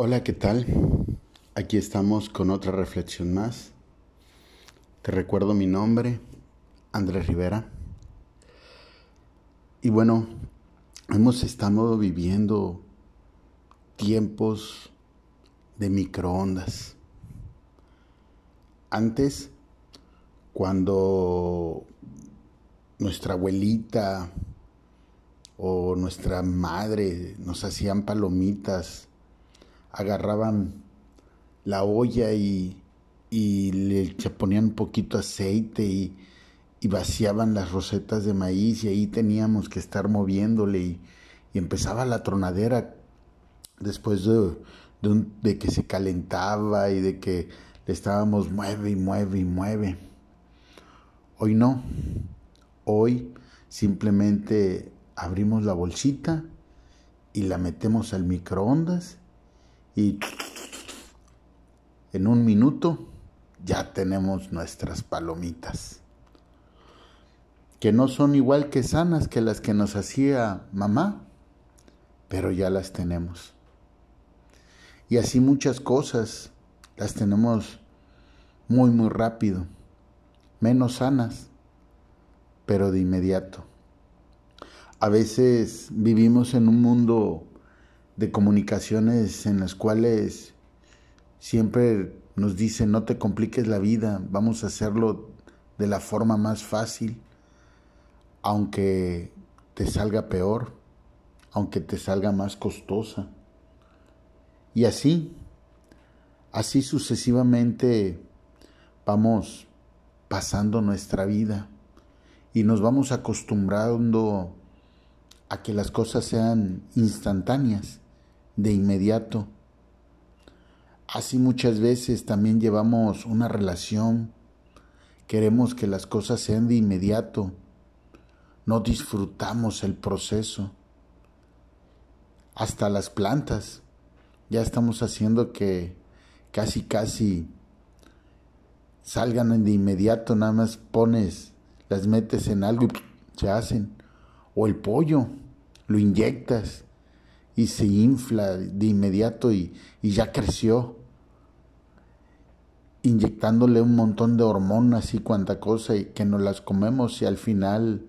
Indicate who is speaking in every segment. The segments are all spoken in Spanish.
Speaker 1: Hola, ¿qué tal? Aquí estamos con otra reflexión más. Te recuerdo mi nombre, Andrés Rivera. Y bueno, hemos estado viviendo tiempos de microondas. Antes, cuando nuestra abuelita o nuestra madre nos hacían palomitas, agarraban la olla y, le ponían un poquito aceite y, vaciaban las rosetas de maíz y ahí teníamos que estar moviéndole y, empezaba la tronadera después de, de, que se calentaba y de que le estábamos mueve y mueve y mueve. Hoy no, hoy simplemente abrimos la bolsita y la metemos al microondas y en un minuto ya tenemos nuestras palomitas, que no son igual que sanas que las que nos hacía mamá, pero ya las tenemos. Y así muchas cosas las tenemos muy, muy rápido, menos sanas, pero de inmediato. A veces vivimos en un mundo de comunicaciones en las cuales siempre nos dicen no te compliques la vida, vamos a hacerlo de la forma más fácil, aunque te salga peor, aunque te salga más costosa. Y así, así sucesivamente vamos pasando nuestra vida y nos vamos acostumbrando a que las cosas sean instantáneas de inmediato. Así muchas veces también llevamos una relación, queremos que las cosas sean de inmediato, no disfrutamos el proceso. Hasta las plantas, ya estamos haciendo que casi casi salgan de inmediato, nada más pones, las metes en algo y se hacen. O el pollo, lo inyectas y se infla de inmediato y, ya creció, inyectándole un montón de hormonas y cuanta cosa y que nos las comemos y al final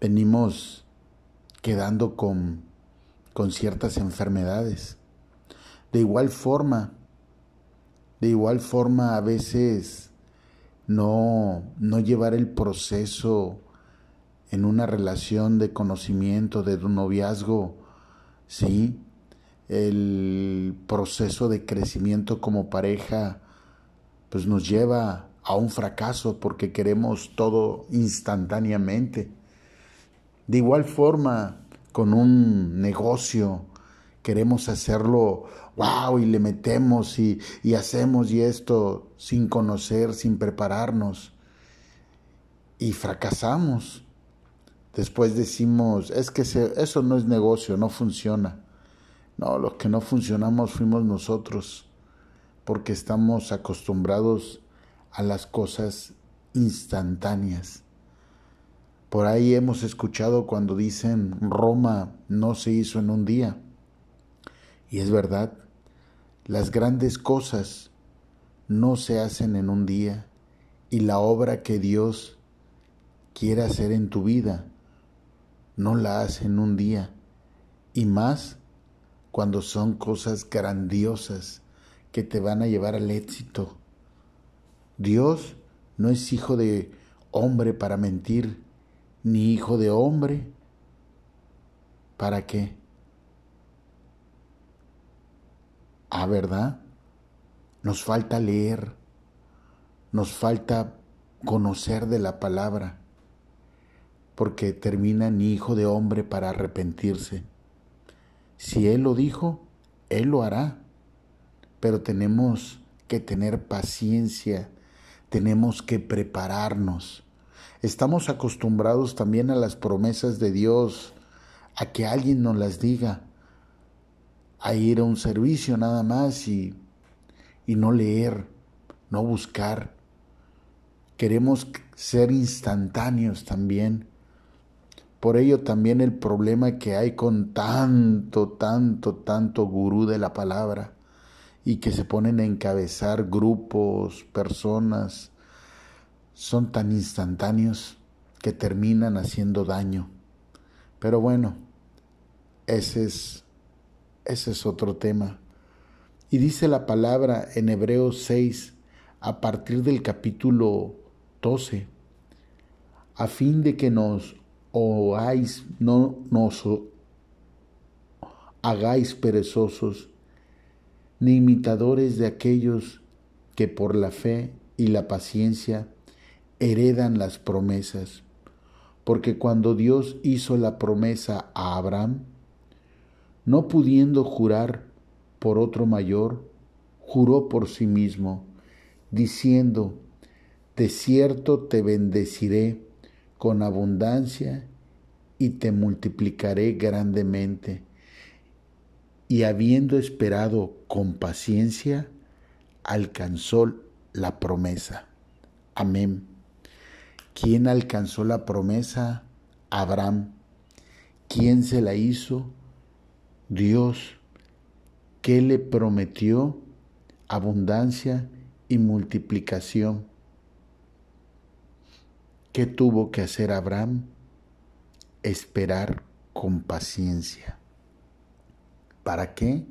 Speaker 1: venimos quedando con, con ciertas enfermedades. De igual forma, de igual forma a veces no, no llevar el proceso en una relación de conocimiento, de un noviazgo, ¿sí? El proceso de crecimiento como pareja pues nos lleva a un fracaso porque queremos todo instantáneamente. De igual forma, con un negocio, queremos hacerlo, wow, y le metemos y, y hacemos y esto sin conocer, sin prepararnos. Y fracasamos. Después decimos, es que eso no es negocio, no funciona. No, los que no funcionamos fuimos nosotros, porque estamos acostumbrados a las cosas instantáneas. Por ahí hemos escuchado cuando dicen Roma no se hizo en un día. Y es verdad, las grandes cosas no se hacen en un día y la obra que Dios quiere hacer en tu vida no la hace en un día, y más cuando son cosas grandiosas que te van a llevar al éxito. Dios no es hijo de hombre para mentir, ni hijo de hombre para qué. Ah, ¿verdad? Nos falta leer, nos falta conocer de la palabra porque termina ni hijo de hombre para arrepentirse. Si Él lo dijo, Él lo hará, pero tenemos que tener paciencia, tenemos que prepararnos. Estamos acostumbrados también a las promesas de Dios, a que alguien nos las diga, a ir a un servicio nada más y, y no leer, no buscar. Queremos ser instantáneos también Por ello también el problema que hay con tanto, tanto, tanto gurú de la palabra y que se ponen a encabezar grupos, personas, son tan instantáneos que terminan haciendo daño. Pero bueno, ese es, ese es otro tema. Y dice la palabra en Hebreos 6, a partir del capítulo 12, a fin de que nos oáis, no nos hagáis perezosos, ni imitadores de aquellos que por la fe y la paciencia heredan las promesas. Porque cuando Dios hizo la promesa a Abraham, no pudiendo jurar por otro mayor, juró por sí mismo, diciendo, De cierto te bendeciré con abundancia y te multiplicaré grandemente. Y habiendo esperado con paciencia, alcanzó la promesa. Amén. ¿Quién alcanzó la promesa? Abraham. ¿Quién se la hizo? Dios. ¿Qué le prometió? Abundancia y multiplicación. ¿Qué tuvo que hacer Abraham? Esperar con paciencia. ¿Para qué?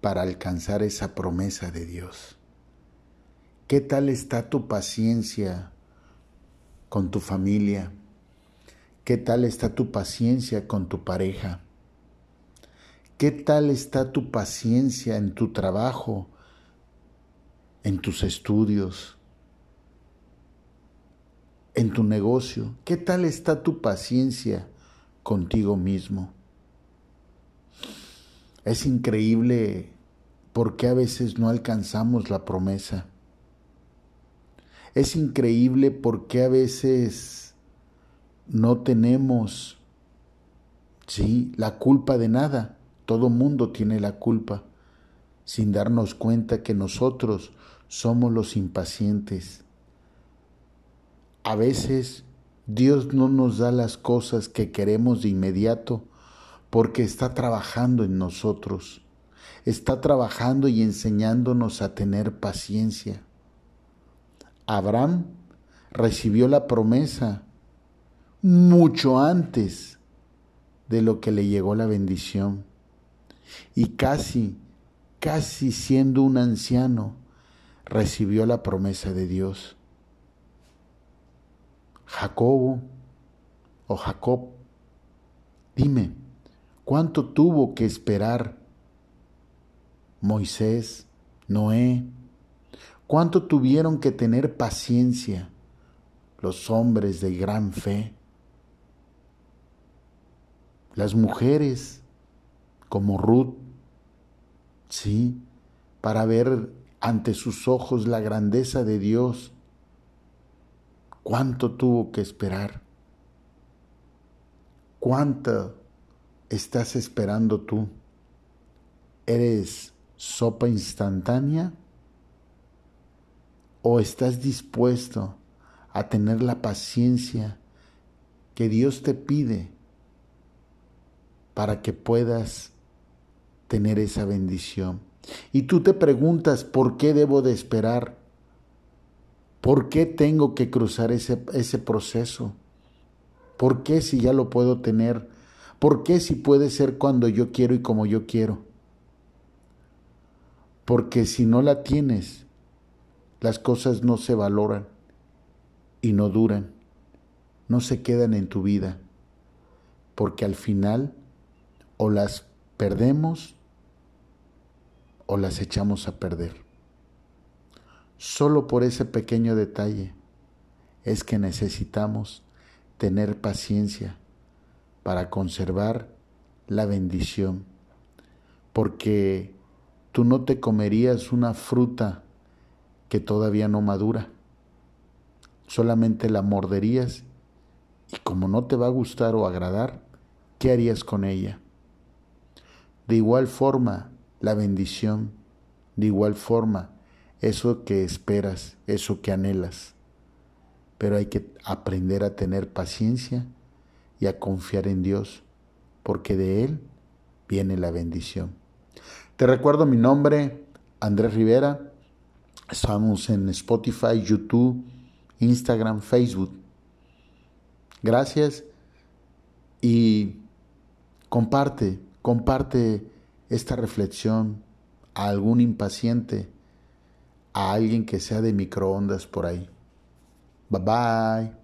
Speaker 1: Para alcanzar esa promesa de Dios. ¿Qué tal está tu paciencia con tu familia? ¿Qué tal está tu paciencia con tu pareja? ¿Qué tal está tu paciencia en tu trabajo, en tus estudios? En tu negocio? ¿Qué tal está tu paciencia contigo mismo? Es increíble por qué a veces no alcanzamos la promesa. Es increíble por qué a veces no tenemos, sí, la culpa de nada. Todo mundo tiene la culpa, sin darnos cuenta que nosotros somos los impacientes a veces Dios no nos da las cosas que queremos de inmediato porque está trabajando en nosotros, está trabajando y enseñándonos a tener paciencia. Abraham recibió la promesa mucho antes de lo que le llegó la bendición. Y casi, casi siendo un anciano, recibió la promesa de Dios. Jacobo o Jacob, dime, ¿cuánto tuvo que esperar Moisés, Noé? ¿Cuánto tuvieron que tener paciencia los hombres de gran fe? Las mujeres como Ruth, sí, para ver ante sus ojos la grandeza de Dios ¿Cuánto tuvo que esperar? ¿Cuánto estás esperando tú? ¿Eres sopa instantánea? ¿O estás dispuesto a tener la paciencia que Dios te pide para que puedas tener esa bendición? Y tú te preguntas, ¿por qué debo de esperar? ¿Por qué tengo que cruzar ese, ese proceso? ¿Por qué si ya lo puedo tener? ¿Por qué si puede ser cuando yo quiero y como yo quiero? Porque si no la tienes, las cosas no se valoran y no duran, no se quedan en tu vida, porque al final o las perdemos o las echamos a perder. Solo por ese pequeño detalle es que necesitamos tener paciencia para conservar la bendición, porque tú no te comerías una fruta que todavía no madura, solamente la morderías y como no te va a gustar o agradar, ¿qué harías con ella? De igual forma, la bendición, de igual forma, eso que esperas, eso que anhelas. Pero hay que aprender a tener paciencia y a confiar en Dios, porque de Él viene la bendición. Te recuerdo mi nombre, Andrés Rivera. Estamos en Spotify, YouTube, Instagram, Facebook. Gracias y comparte, comparte esta reflexión a algún impaciente, a alguien que sea de microondas por ahí. Bye bye.